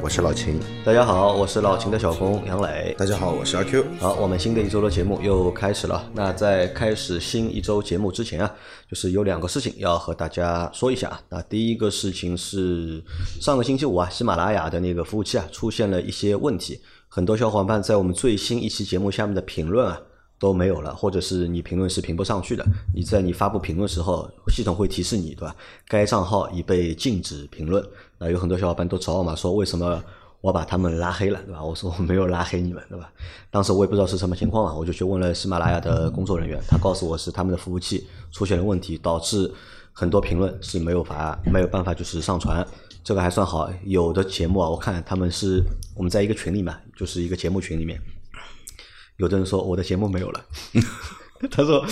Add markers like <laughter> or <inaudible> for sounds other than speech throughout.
我是老秦。大家好，我是老秦的小工杨磊。大家好，我是阿 Q。好，我们新的一周的节目又开始了。那在开始新一周节目之前啊，就是有两个事情要和大家说一下啊。那第一个事情是上个星期五啊，喜马拉雅的那个服务器啊出现了一些问题，很多小伙伴在我们最新一期节目下面的评论啊。都没有了，或者是你评论是评不上去的。你在你发布评论时候，系统会提示你，对吧？该账号已被禁止评论。那有很多小伙伴都找我嘛，说为什么我把他们拉黑了，对吧？我说我没有拉黑你们，对吧？当时我也不知道是什么情况啊，我就去问了喜马拉雅的工作人员，他告诉我是他们的服务器出现了问题，导致很多评论是没有法没有办法就是上传。这个还算好，有的节目啊，我看他们是我们在一个群里嘛，就是一个节目群里面。有的人说我的节目没有了，<laughs> 他说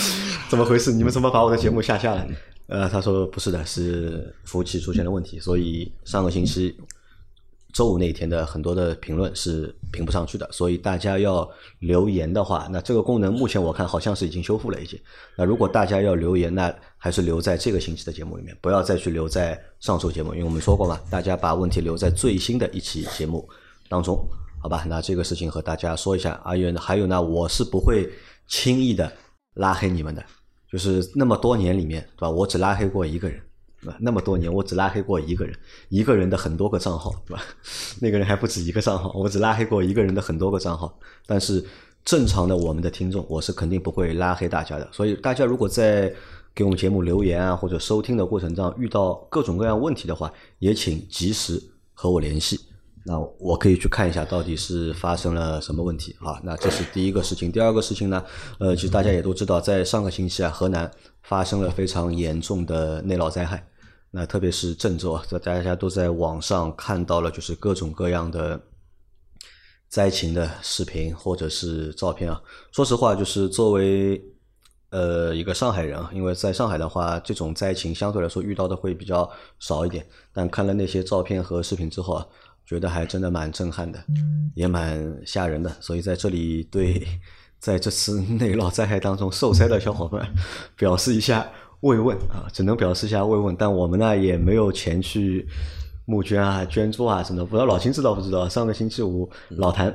怎么回事？你们怎么把我的节目下架了？呃，他说不是的，是服务器出现了问题，所以上个星期周五那一天的很多的评论是评不上去的。所以大家要留言的话，那这个功能目前我看好像是已经修复了已经。那如果大家要留言，那还是留在这个星期的节目里面，不要再去留在上周节目，因为我们说过嘛，大家把问题留在最新的一期节目当中。好吧，那这个事情和大家说一下。还有还有呢，我是不会轻易的拉黑你们的。就是那么多年里面，对吧？我只拉黑过一个人，对吧？那么多年，我只拉黑过一个人，一个人的很多个账号，对吧？<laughs> 那个人还不止一个账号，我只拉黑过一个人的很多个账号。但是正常的我们的听众，我是肯定不会拉黑大家的。所以大家如果在给我们节目留言啊，或者收听的过程中遇到各种各样问题的话，也请及时和我联系。那我可以去看一下到底是发生了什么问题啊？那这是第一个事情。第二个事情呢？呃，其实大家也都知道，在上个星期啊，河南发生了非常严重的内涝灾害。那特别是郑州啊，这大家都在网上看到了，就是各种各样的灾情的视频或者是照片啊。说实话，就是作为呃一个上海人啊，因为在上海的话，这种灾情相对来说遇到的会比较少一点。但看了那些照片和视频之后啊。觉得还真的蛮震撼的，也蛮吓人的，所以在这里对在这次 <laughs> 内涝灾害当中受灾的小伙伴表示一下慰问啊，只能表示一下慰问。但我们呢也没有钱去募捐啊、捐助啊什么的。不知道老秦知道不知道？上个星期五老谭，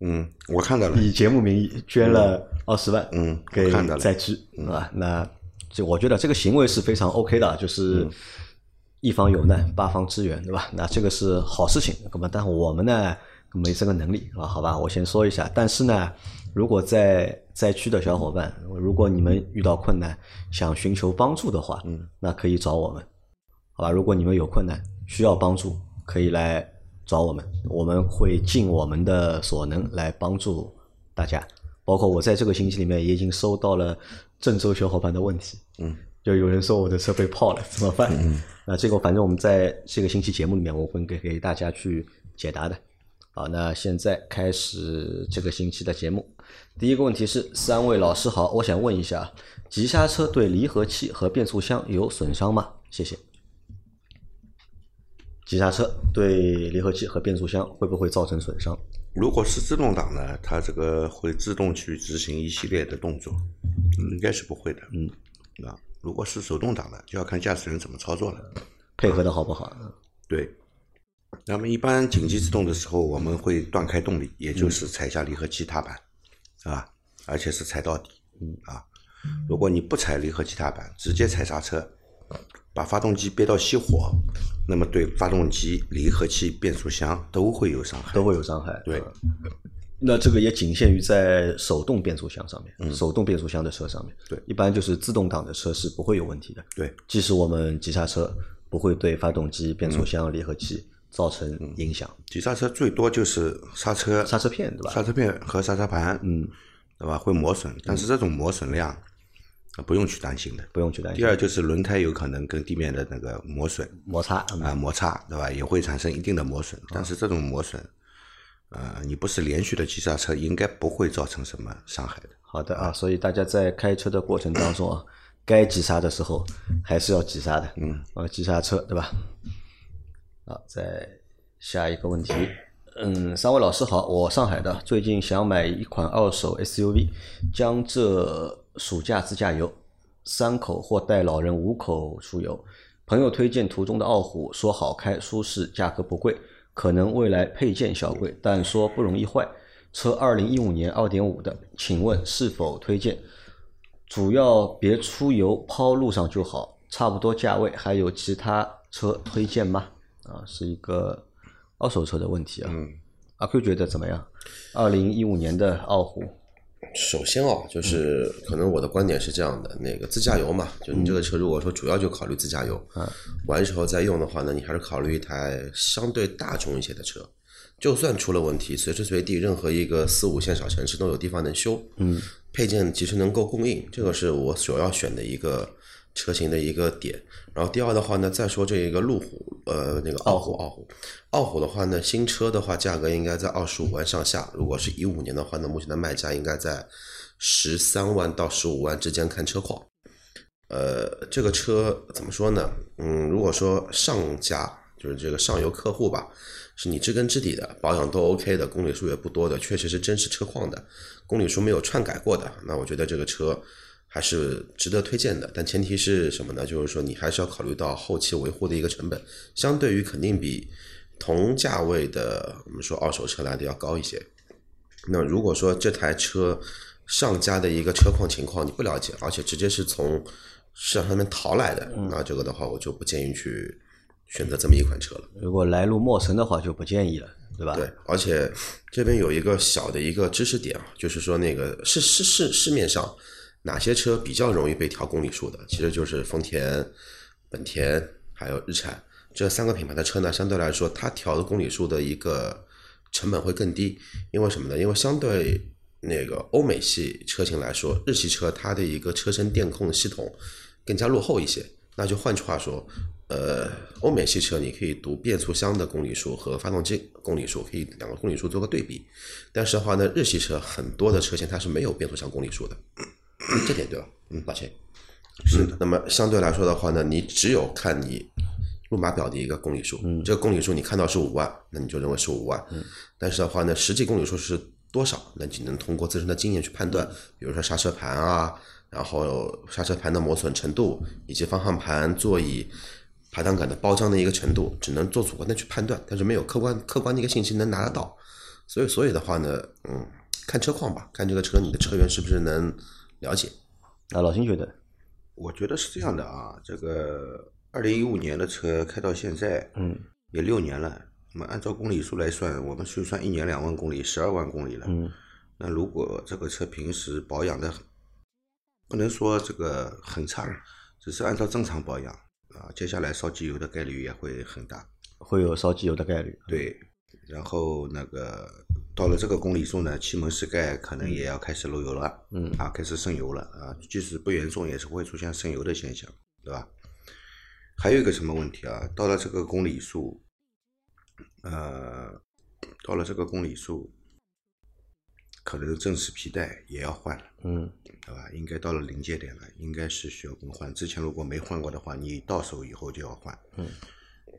嗯，我看到了，以节目名义捐了二十万，嗯，给灾区，是吧？那就我觉得这个行为是非常 OK 的，就是。一方有难，八方支援，对吧？那这个是好事情。那么，但我们呢，没这个能力，啊，好吧？我先说一下。但是呢，如果在灾区的小伙伴，如果你们遇到困难，想寻求帮助的话，嗯，那可以找我们，好吧？如果你们有困难需要帮助，可以来找我们，我们会尽我们的所能来帮助大家。包括我在这个星期里面，也已经收到了郑州小伙伴的问题，嗯。就有人说我的车被泡了，怎么办？那这个反正我们在这个星期节目里面，我会给给大家去解答的。好，那现在开始这个星期的节目。第一个问题是，三位老师好，我想问一下，急刹车对离合器和变速箱有损伤吗？谢谢。急刹车对离合器和变速箱会不会造成损伤？如果是自动挡呢，它这个会自动去执行一系列的动作，应该是不会的。嗯，啊。如果是手动挡的，就要看驾驶员怎么操作了，配合的好不好？对。那么一般紧急制动的时候，我们会断开动力，也就是踩下离合器踏板，啊，而且是踩到底，嗯啊。如果你不踩离合器踏板，直接踩刹车，把发动机憋到熄火，那么对发动机、离合器、变速箱都会有伤害，都会有伤害。对。那这个也仅限于在手动变速箱上面，手动变速箱的车上面。对，一般就是自动挡的车是不会有问题的。对，即使我们急刹车，不会对发动机、变速箱、离合器造成影响。急刹车最多就是刹车、刹车片，对吧？刹车片和刹车盘，嗯，对吧？会磨损，但是这种磨损量不用去担心的，不用去担心。第二就是轮胎有可能跟地面的那个磨损、摩擦啊摩擦，对吧？也会产生一定的磨损，但是这种磨损。呃，你不是连续的急刹车，应该不会造成什么伤害的。好的啊，所以大家在开车的过程当中啊，该急刹的时候还是要急刹的，嗯，啊，急刹车对吧？好，再下一个问题，嗯，三位老师好，我上海的，最近想买一款二手 SUV，江浙暑假自驾游，三口或带老人五口出游，朋友推荐途中的傲虎，说好开、舒适、价格不贵，可能未来配件小贵，但说不容易坏。车二零一五年二点五的，请问是否推荐？主要别出油抛路上就好，差不多价位，还有其他车推荐吗？啊，是一个二手车的问题啊。嗯，阿 Q 觉得怎么样？二零一五年的傲虎，首先哦，就是可能我的观点是这样的，那个自驾游嘛，就你这个车如果说主要就考虑自驾游，嗯，完时候再用的话呢，你还是考虑一台相对大众一些的车。就算出了问题，随时随地任何一个四五线小城市都有地方能修，嗯，配件其实能够供应，这个是我所要选的一个车型的一个点。然后第二的话呢，再说这一个路虎，呃，那个傲虎，傲虎，傲虎的话呢，新车的话价格应该在二十五万上下。如果是一五年的话呢，目前的卖价应该在十三万到十五万之间，看车况。呃，这个车怎么说呢？嗯，如果说上家就是这个上游客户吧。是你知根知底的，保养都 OK 的，公里数也不多的，确实是真实车况的，公里数没有篡改过的，那我觉得这个车还是值得推荐的。但前提是什么呢？就是说你还是要考虑到后期维护的一个成本，相对于肯定比同价位的我们说二手车来的要高一些。那如果说这台车上家的一个车况情况你不了解，而且直接是从市场上面淘来的，那这个的话我就不建议去。选择这么一款车了。如果来路陌生的话，就不建议了，对吧？对，而且这边有一个小的一个知识点啊，就是说那个市市市市面上哪些车比较容易被调公里数的，其实就是丰田、本田还有日产这三个品牌的车呢，相对来说它调的公里数的一个成本会更低，因为什么呢？因为相对那个欧美系车型来说，日系车它的一个车身电控系统更加落后一些。那就换句话说。呃，欧美系车你可以读变速箱的公里数和发动机公里数，可以两个公里数做个对比。但是的话呢，日系车很多的车型它是没有变速箱公里数的，这点对吧？嗯，抱歉。是的。那么相对来说的话呢，你只有看你路码表的一个公里数，这个公里数你看到是五万，那你就认为是五万。嗯。但是的话呢，实际公里数是多少？那只能通过自身的经验去判断，比如说刹车盘啊，然后刹车盘的磨损程度，以及方向盘、座椅。排档杆的包浆的一个程度，只能做主观的去判断，但是没有客观客观的一个信息能拿得到，所以所以的话呢，嗯，看车况吧，看这个车你的车源是不是能了解。啊，老秦觉得，我觉得是这样的啊，这个二零一五年的车开到现在，嗯，也六年了，那么按照公里数来算，我们就算一年两万公里，十二万公里了，嗯，那如果这个车平时保养的，不能说这个很差，只是按照正常保养。啊，接下来烧机油的概率也会很大，会有烧机油的概率。对，然后那个到了这个公里数呢，气门室盖可能也要开始漏油了，嗯，啊，开始渗油了啊，即使不严重，也是会出现渗油的现象，对吧？还有一个什么问题啊？到了这个公里数，呃，到了这个公里数。可能正时皮带也要换了，嗯，对吧？应该到了临界点了，应该是需要更换。之前如果没换过的话，你到手以后就要换，嗯，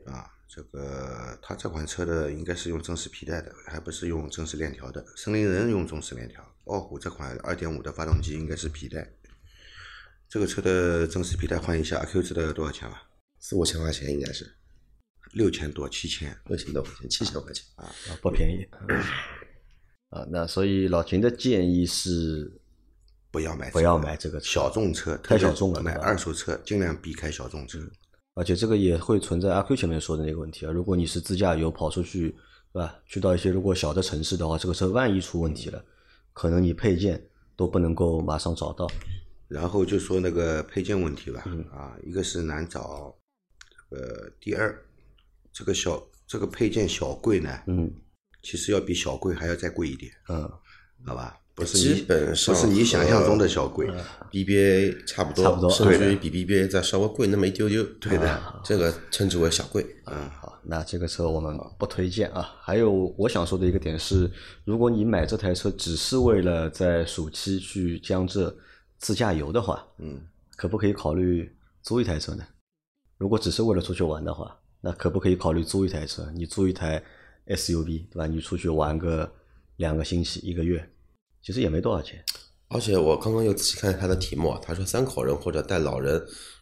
啊，这个它这款车的应该是用正时皮带的，还不是用正时链条的。森林人用正时链条，傲虎这款二点五的发动机应该是皮带。这个车的正时皮带换一下，阿 Q 知道要多少钱吧？四五千块钱应该是，六千多七千，六千多块钱，七千块钱啊，不便宜。啊，那所以老秦的建议是不要买，不要买这个小众车，太小众了。买二手车尽量避开小众车，而且这个也会存在阿 Q 前面说的那个问题啊。如果你是自驾游跑出去，对吧？去到一些如果小的城市的话，这个车万一出问题了，可能你配件都不能够马上找到。然后就说那个配件问题吧，啊，一个是难找，这个第二，这个小这个配件小贵呢，嗯。其实要比小贵还要再贵一点，嗯，好吧？不是基你本上不是你想象中的小贵，BBA 差不多，差不多甚对至于比 BBA 再稍微贵那么一丢丢。对的，这个称之为小贵。嗯，好，那这个车我们不推荐啊。还有我想说的一个点是，如果你买这台车只是为了在暑期去江浙自驾游的话，嗯，可不可以考虑租一台车呢？如果只是为了出去玩的话，那可不可以考虑租一台车？你租一台 SUV，对吧？你出去玩个两个星期、一个月，其实也没多少钱。而且我刚刚又仔细看他的题目啊，他说三口人或者带老人，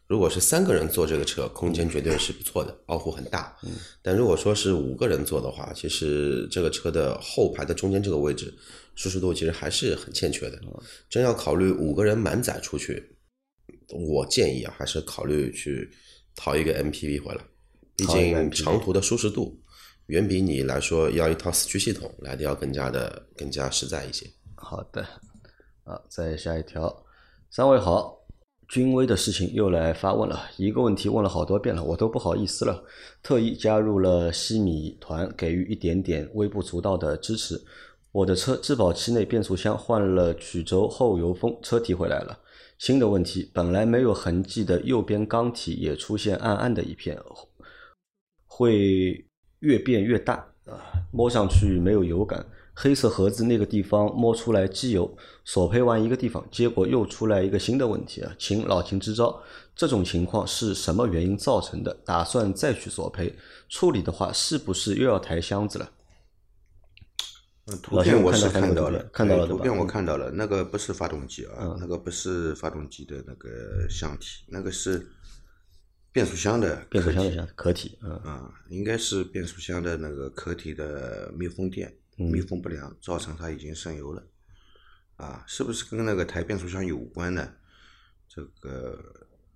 如果是三个人坐这个车，空间绝对是不错的，凹凸很大。嗯，但如果说是五个人坐的话，其实这个车的后排的中间这个位置，舒适度其实还是很欠缺的。真要考虑五个人满载出去，我建议啊，还是考虑去淘一个 MPV 回来，毕竟长途的舒适度远比你来说要一套四驱系统来的要更加的更加实在一些。好的，啊，再下一条，三位好，君威的事情又来发问了，一个问题问了好多遍了，我都不好意思了，特意加入了西米团，给予一点点微不足道的支持。我的车质保期内变速箱换了曲轴后油封，车提回来了。新的问题，本来没有痕迹的右边缸体也出现暗暗的一片，会越变越大啊，摸上去没有油感。黑色盒子那个地方摸出来机油，索赔完一个地方，结果又出来一个新的问题啊，请老秦支招。这种情况是什么原因造成的？打算再去索赔，处理的话是不是又要抬箱子了？嗯图片我是看到了，看到了图片我看到了，那个不是发动机啊，那个不是发动机的那个箱体，那个是变速箱的变速箱的壳体箱壳体，嗯，啊，应该是变速箱的那个壳体的密封垫密封不良，造成它已经渗油了。啊，是不是跟那个抬变速箱有关呢？这个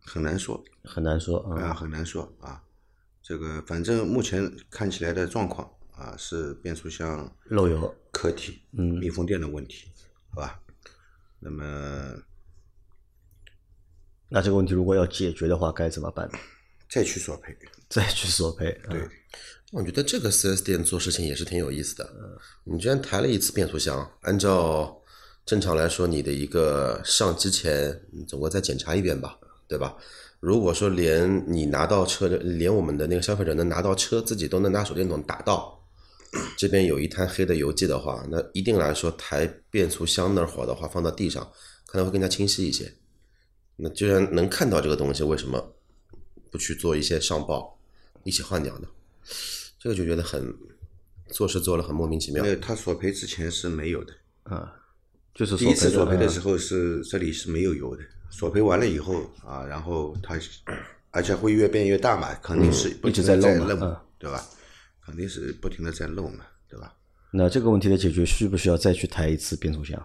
很难说，很难说啊，啊。很难说啊。这个反正目前看起来的状况啊，是变速箱漏油壳体嗯密封垫的问题，好吧？那么那这个问题如果要解决的话，该怎么办？再去索赔，<laughs> 再去索赔。啊对，我觉得这个 4S 店做事情也是挺有意思的。你居然抬了一次变速箱，按照正常来说，你的一个上机前，你总归再检查一遍吧，对吧？如果说连你拿到车的，连我们的那个消费者能拿到车，自己都能拿手电筒打到，<clears throat> 这边有一滩黑的油迹的话，那一定来说抬变速箱那会儿的话，放到地上可能会更加清晰一些。那既然能看到这个东西，为什么不去做一些上报，一起换掉的？这个就觉得很做事做了很莫名其妙因。为他索赔之前是没有的，啊，就是第一次索赔的，时候是这里是没有油的，索赔完了以后啊，然后他而且会越变越大嘛，肯定是不一直停的在漏嘛漏嗯对吧？肯定是不停的在漏嘛，对吧？那这个问题的解决需不需要再去抬一次变速箱？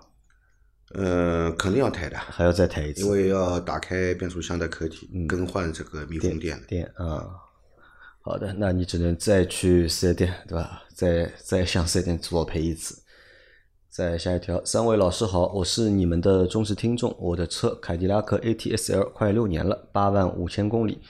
呃，肯定要抬的，还要再抬一次？因为要打开变速箱的壳体，嗯更换这个密封垫的。店啊。好的，那你只能再去四 S 店，对吧？再再向四 S 店索赔一次。再下一条，三位老师好，我是你们的忠实听众。我的车凯迪拉克 ATS-L 快六年了，八万五千公里，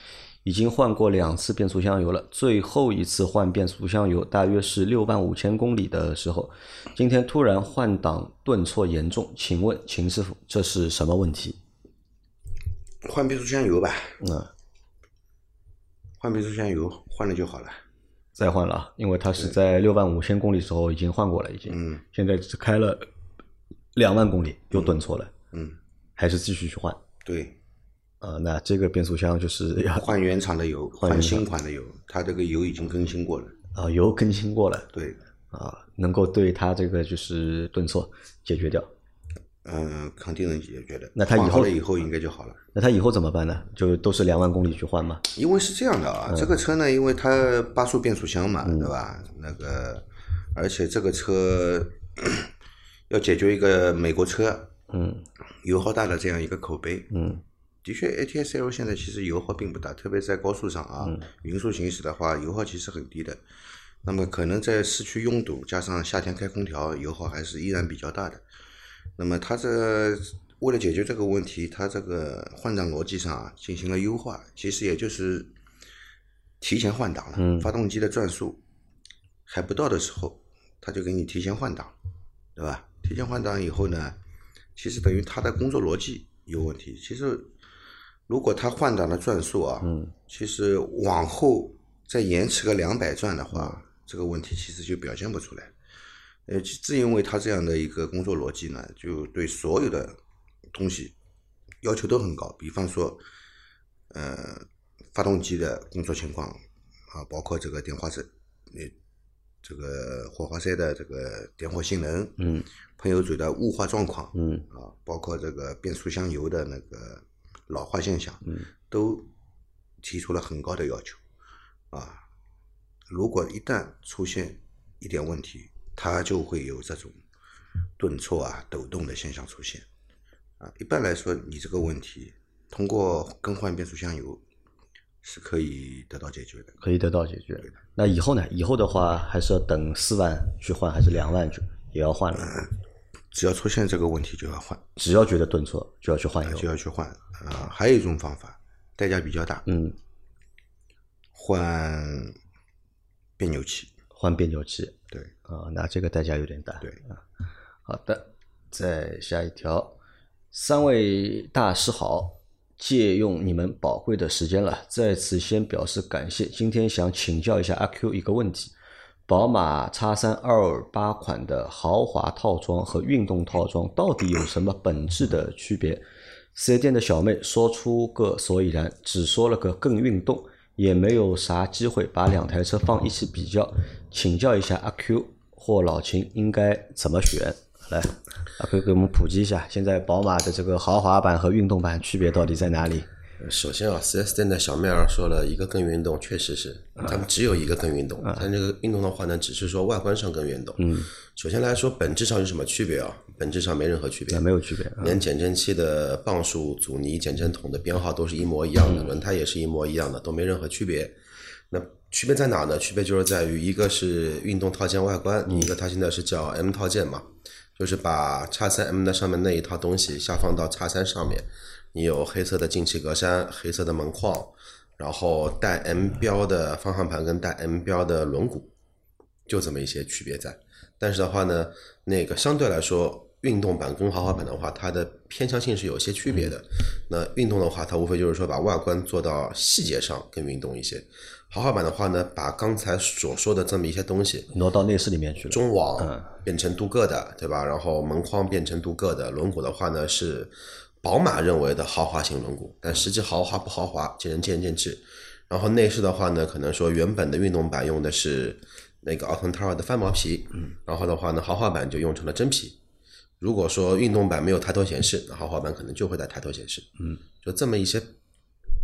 已经换过两次变速箱油了。最后一次换变速箱油大约是六万五千公里的时候，今天突然换挡顿挫严重，请问秦师傅这是什么问题？换变速箱油吧，嗯，换变速箱油换了就好了。再换了啊，因为它是在六万五千公里时候已经换过了，已经，嗯，现在只开了两万公里又顿挫了，嗯，还是继续去换对，啊、那这个变速箱就是要换原厂的油，换新款的油，它这个油已经更新过了。啊、油更新过了对，啊、能够对它这个就是顿挫解决掉。嗯、肯定能解决的。那它以后以后应该就好了。那它以后怎么办呢？就都是两万公里去换吗？因为是这样的嗯啊，这个车呢，因为它八速变速箱嘛，对吧？那个，而且这个车 <clears throat> 要解决一个美国车嗯油耗大的这样一个口碑。嗯的确，ATS-L 现在其实油耗并不大，特别在高速上啊，嗯匀速行驶的话，油耗其实很低的。那么可能在市区拥堵，加上夏天开空调，油耗还是依然比较大的。那么它这为了解决这个问题，它这个换挡逻辑上啊进行了优化，其实也就是提前换挡了。嗯发动机的转速还不到的时候，它就给你提前换挡，对吧？提前换挡以后呢，其实等于它的工作逻辑有问题。其实如果它换挡的转速啊，嗯，其实往后再延迟个两百转的话，这个问题其实就表现不出来。呃，正因为它这样的一个工作逻辑呢，就对所有的东西要求都很高。比方说，呃，发动机的工作情况啊，包括这个点火塞，呃，这个火花塞的这个点火性能，嗯，喷油嘴的雾化状况，嗯啊，包括这个变速箱油的那个老化现象，嗯，都提出了很高的要求，啊，如果一旦出现一点问题，它就会有这种顿挫啊、抖动的现象出现，啊，一般来说，你这个问题通过更换变速箱油是可以得到解决的。可以得到解决。那以后呢？以后的话还是要等四万去换，还是两万去也要换了？只要出现这个问题就要换，只要觉得顿挫就要去换油。就要去换。啊，还有一种方法，代价比较大，嗯，换变扭器。换变扭器对，啊，那这个代价有点大。对啊好的，再下一条，三位大师好，借用你们宝贵的时间了，在此先表示感谢。今天想请教一下阿 Q 一个问题：宝马 X 三二八款的豪华套装和运动套装到底有什么本质的区别？四 S 店的小妹说出个所以然，只说了个更运动，也没有啥机会把两台车放一起比较。请教一下阿 Q 或老秦应该怎么选？来，阿 Q 给我们普及一下，现在宝马的这个豪华版和运动版区别到底在哪里？首先啊，4S 店的小妹儿说了一个跟运动，确实是，他们只有一个跟运动，但这个运动的话呢，只是说外观上跟运动。嗯，首先来说，本质上有什么区别啊？本质上没任何区别那，没有区别。啊连减震器的磅数、阻尼、减震筒的编号都是一模一样的，轮胎也是一模一样的，都没任何区别。那区别在哪呢？区别就是在于一个是运动套件外观，一个它现在是叫 M 套件嘛，就是把叉三 M 的上面那一套东西下放到叉三上面。你有黑色的进气格栅、黑色的门框，然后带 M 标的方向盘跟带 M 标的轮毂，就这么一些区别在。但是的话呢，那个相对来说，运动版跟豪华版的话，它的偏向性是有些区别的。那运动的话，它无非就是说把外观做到细节上更运动一些；豪华版的话呢，把刚才所说的这么一些东西，挪到内饰里面去了。中网变成镀铬的，对吧？然后门框变成镀铬的，轮毂的话呢是宝马认为的豪华型轮毂，但实际豪华不豪华，见仁见见智。然后内饰的话呢，可能说原本的运动版用的是那个奥腾塔尔的翻毛皮，嗯，然后的话呢，豪华版就用成了真皮。如果说运动版没有抬头显示，那豪华版可能就会带抬头显示，嗯，就这么一些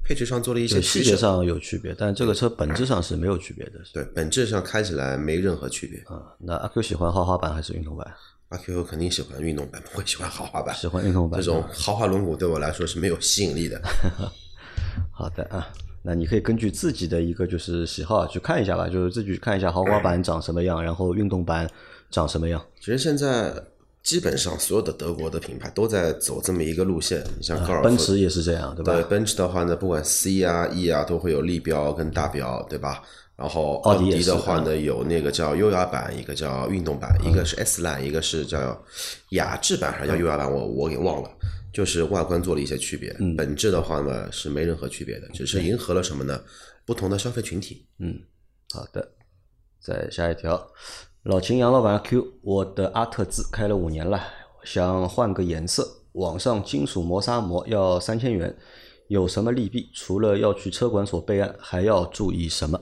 配置上做了一些。细节上有区别，但这个车本质上是没有区别的。对，本质上开起来没任何区别。啊，那阿 Q 喜欢豪华版还是运动版？阿 Q 肯定喜欢运动版，不会喜欢豪华版。喜欢运动版。这种豪华轮毂对我来说是没有吸引力的。<laughs> 好的啊，那你可以根据自己的一个就是喜好去看一下吧，就是自己去看一下豪华版 <clears throat> 长什么样，然后运动版长什么样。其实现在基本上所有的德国的品牌都在走这么一个路线，你像高尔夫、奔驰也是这样，对吧？对奔驰的话呢，不管 C 啊、E 啊，都会有立标跟大标，对吧？然后奥奥迪的话呢，有那个叫优雅版，一个叫运动版，一个是 S Line，一个是叫雅致版还是叫优雅版，我我给忘了。就是外观做了一些区别，本质的话呢是没任何区别的，只是迎合了什么呢？不同的消费群体。嗯，好的，再下一条，老秦杨老板 Q，我的阿特兹开了五年了，想换个颜色，网上金属磨砂膜要三千元，有什么利弊？除了要去车管所备案，还要注意什么？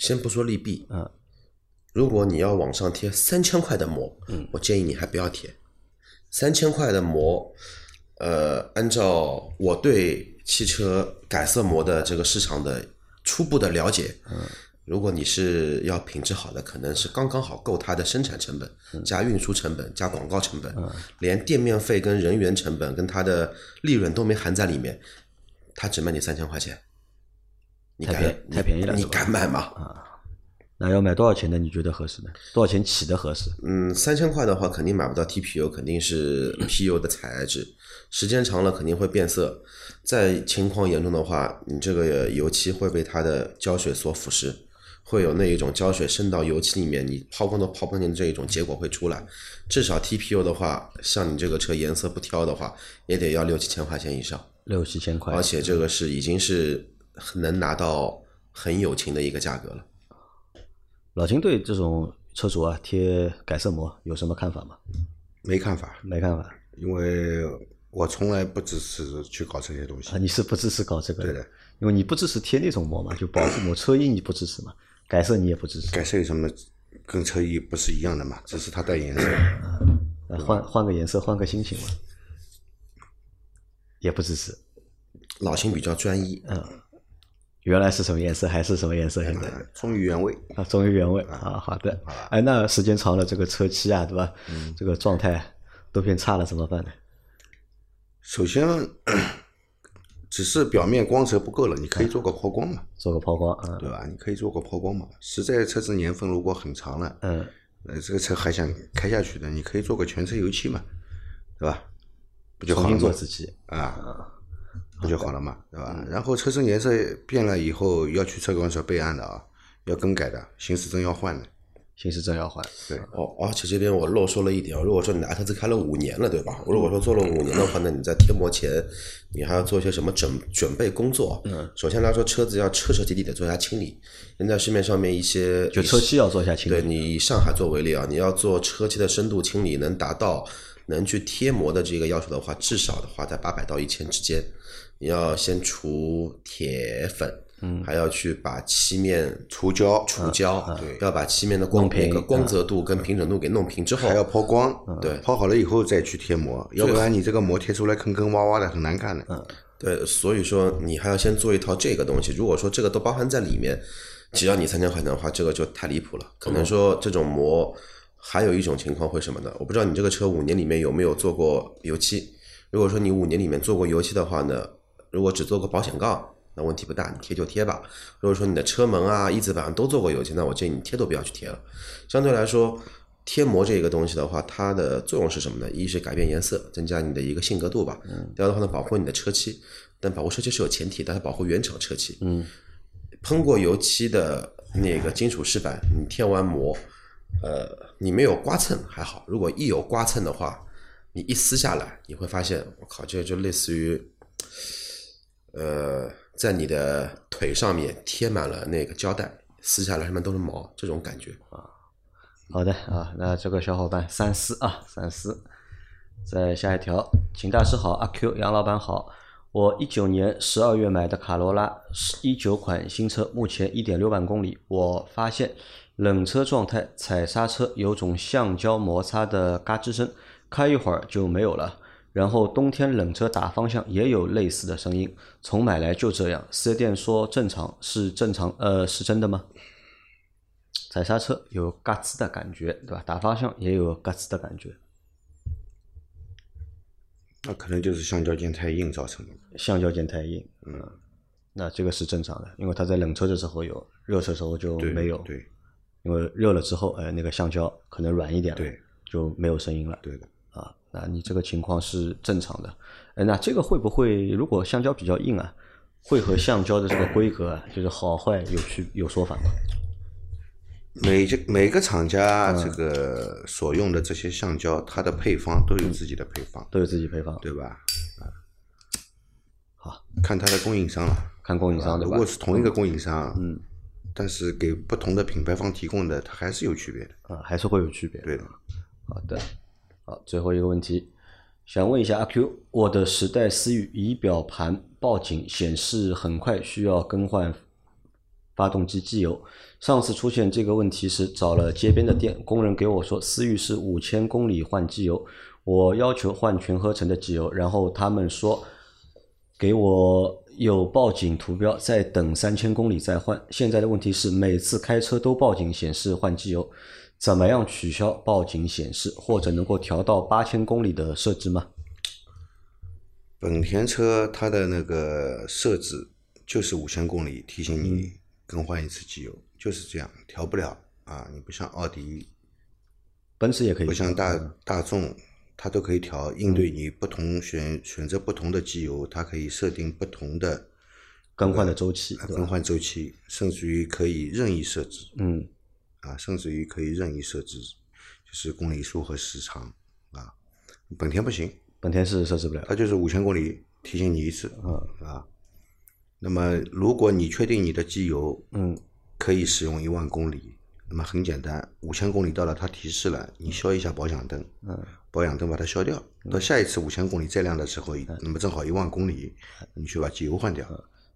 先不说利弊，嗯，如果你要往上贴三千块的膜，嗯，我建议你还不要贴。三千块的膜，呃，按照我对汽车改色膜的这个市场的初步的了解，嗯，如果你是要品质好的，可能是刚刚好够它的生产成本，加运输成本，加广告成本，连店面费跟人员成本跟它的利润都没含在里面，它只卖你三千块钱。你敢太便太便宜了你敢买吗？啊那要买多少钱的？你觉得合适呢？多少钱起的合适？嗯，三千块的话肯定买不到 TPU，肯定是 PU 的材质，时间长了肯定会变色。再情况严重的话，你这个油漆会被它的胶水所腐蚀，会有那一种胶水渗到油漆里面，你抛光都抛不进这一种结果会出来。至少 TPU 的话，像你这个车颜色不挑的话，也得要六七千块钱以上，六七千块，而且这个是已经是能拿到很友情的一个价格了。老秦对这种车主啊贴改色膜有什么看法吗？没看法，没看法因为我从来不支持去搞这些东西啊，。你是不支持搞这个对的，因为你不支持贴那种膜嘛，就保护膜、车衣你不支持嘛，改色你也不支持，改色有什么跟车衣不是一样的嘛？只是它带颜色。啊换换个颜色，换个心情嘛，也不支持。老秦比较专一，原来是什么颜色还是什么颜色？现在啊忠于原味。啊，忠于原味啊，好的。哎，那时间长了，这个车漆啊，对吧？这个状态都变差了，怎么办呢？首先，<coughs> 只是表面光泽不够了，你可以做个抛光嘛，做个抛光啊，对吧？你可以做个抛光嘛。实在车子年份如果很长了，嗯，呃，这个车还想开下去的，你可以做个全车油漆嘛，对吧？不就好重了吗？新做自己。啊，不就好了嘛，对吧？然后车身颜色变了以后，要去车管所备案的啊，要更改的，行驶证要换的。行驶证要换，对，哦，而且这边我漏说了一点啊，如果说你拿车子开了五年了，对吧？如果说做了五年的话，那你在贴膜前，你还要做一些什么准准备工作？嗯，首先来说，车子要彻彻底底的做一下清理。现在市面上面一些就车漆要做一下清理。对你以上海作为例啊，你要做车漆的深度清理，能达到能去贴膜的这个要求的话，至少的话在八百到一千之间。你要先除铁粉，嗯，还要去把漆面除胶，除胶，对要把漆面的光那个光泽度跟平整度给弄平之后，还要抛光，对抛好了以后再去贴膜，要不然你这个膜贴出来坑坑洼洼的，很难看的。嗯对，所以说你还要先做一套这个东西。如果说这个都包含在里面，只要你三千块钱的话，这个就太离谱了。可能说这种膜还有一种情况会什么呢？我不知道你这个车五年里面有没有做过油漆。如果说你五年里面做过油漆的话呢，如果只做过保险杠，那问题不大，你贴就贴吧。如果说你的车门啊、翼子板都做过油漆，那我建议你贴都不要去贴了。相对来说，贴膜这个东西的话，它的作用是什么呢？一是改变颜色，增加你的一个性格度吧。嗯第二的话呢，保护你的车漆。但保护车漆是有前提的，它保护原厂车漆。嗯，喷过油漆的那个金属饰板，你贴完膜，呃，你没有刮蹭还好，如果一有刮蹭的话，你一撕下来，你会发现，我靠，这就类似于，呃，在你的腿上面贴满了那个胶带，撕下来上面都是毛，这种感觉啊。好的啊，那这个小伙伴三思啊，三思。再下一条，请大师好，阿 Q 杨老板好。我一九年十二月买的卡罗拉，一九款新车，目前一点六万公里。我发现冷车状态踩刹车有种橡胶摩擦的嘎吱声，开一会儿就没有了。然后冬天冷车打方向也有类似的声音，从买来就这样。四 S 店说正常，是正常，呃，是真的吗？踩刹车有嘎吱的感觉，对吧？打方向也有嘎吱的感觉，那可能就是橡胶件太硬造成的。橡胶件太硬，嗯，那这个是正常的，因为它在冷车的时候有，热车时候就没有，对因为热了之后，呃，那个橡胶可能软一点了，对，就没有声音了，对那你这个情况是正常的，哎，那这个会不会如果橡胶比较硬啊，会和橡胶的这个规格啊，<laughs> 就是好坏有区有说法吗？每这每个厂家这个所用的这些橡胶，它的配方都有自己的配方，都有自己配方，对吧？啊，好，看它的供应商了。看供应商对吧如果？是同一个供应商，嗯，但是给不同的品牌方提供的，它还是有区别的。啊，还是会有区别。对的，好的，好，最后一个问题，想问一下阿 Q，我的时代思域仪表盘报警显示很快需要更换发动机机油。上次出现这个问题时，找了街边的店，工人给我说思域是五千公里换机油，我要求换全合成的机油，然后他们说给我有报警图标，再等三千公里再换。现在的问题是每次开车都报警显示换机油，怎么样取消报警显示，或者能够调到八千公里的设置吗？本田车它的那个设置就是五千公里提醒你更换一次机油，就是这样，调不了啊。你不像奥迪，奔驰也可以，不像大大众，它都可以调，应对你不同选选择不同的机油，它可以设定不同的更换的周期，更换周期，甚至于可以任意设置。嗯啊，甚至于可以任意设置，就是公里数和时长啊。本田不行，本田是设置不了。它就是五千公里提醒你一次，嗯啊。那么如果你确定你的机油嗯。可以使用一万公里，那么很简单，五千公里到了，它提示了，你消一下保养灯，嗯，保养灯把它消掉，到下一次五千公里再亮的时候，那么正好一万公里，你去把机油换掉，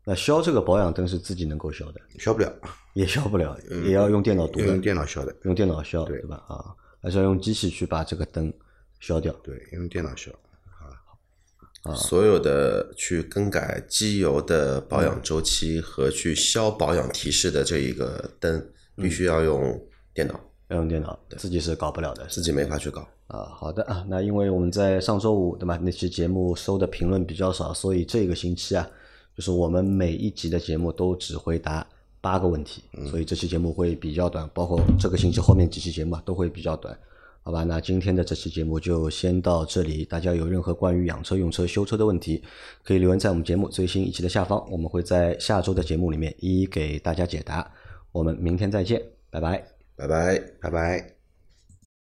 那消这个保养灯是自己能够消的，消不了，也消不了，也要用电脑读的。用，电脑消的，用电脑消，对。吧？啊，还是要用机器去把这个灯消掉。对，用电脑消啊。所有的去更改机油的保养周期和去消保养提示的这一个灯，必须要用电脑，要用电脑，自己是搞不了的。自己没法去搞。啊，好的啊，那因为我们在上周五对吧，那期节目收的评论比较少，所以这个星期啊，就是我们每一集的节目都只回答八个问题，所以这期节目会比较短，包括这个星期后面几期节目啊都会比较短。好吧，那今天的这期节目就先到这里。大家有任何关于养车、用车、修车的问题，可以留言在我们节目最新一期的下方，我们会在下周的节目里面一一给大家解答。我们明天再见，拜拜。拜拜。拜拜。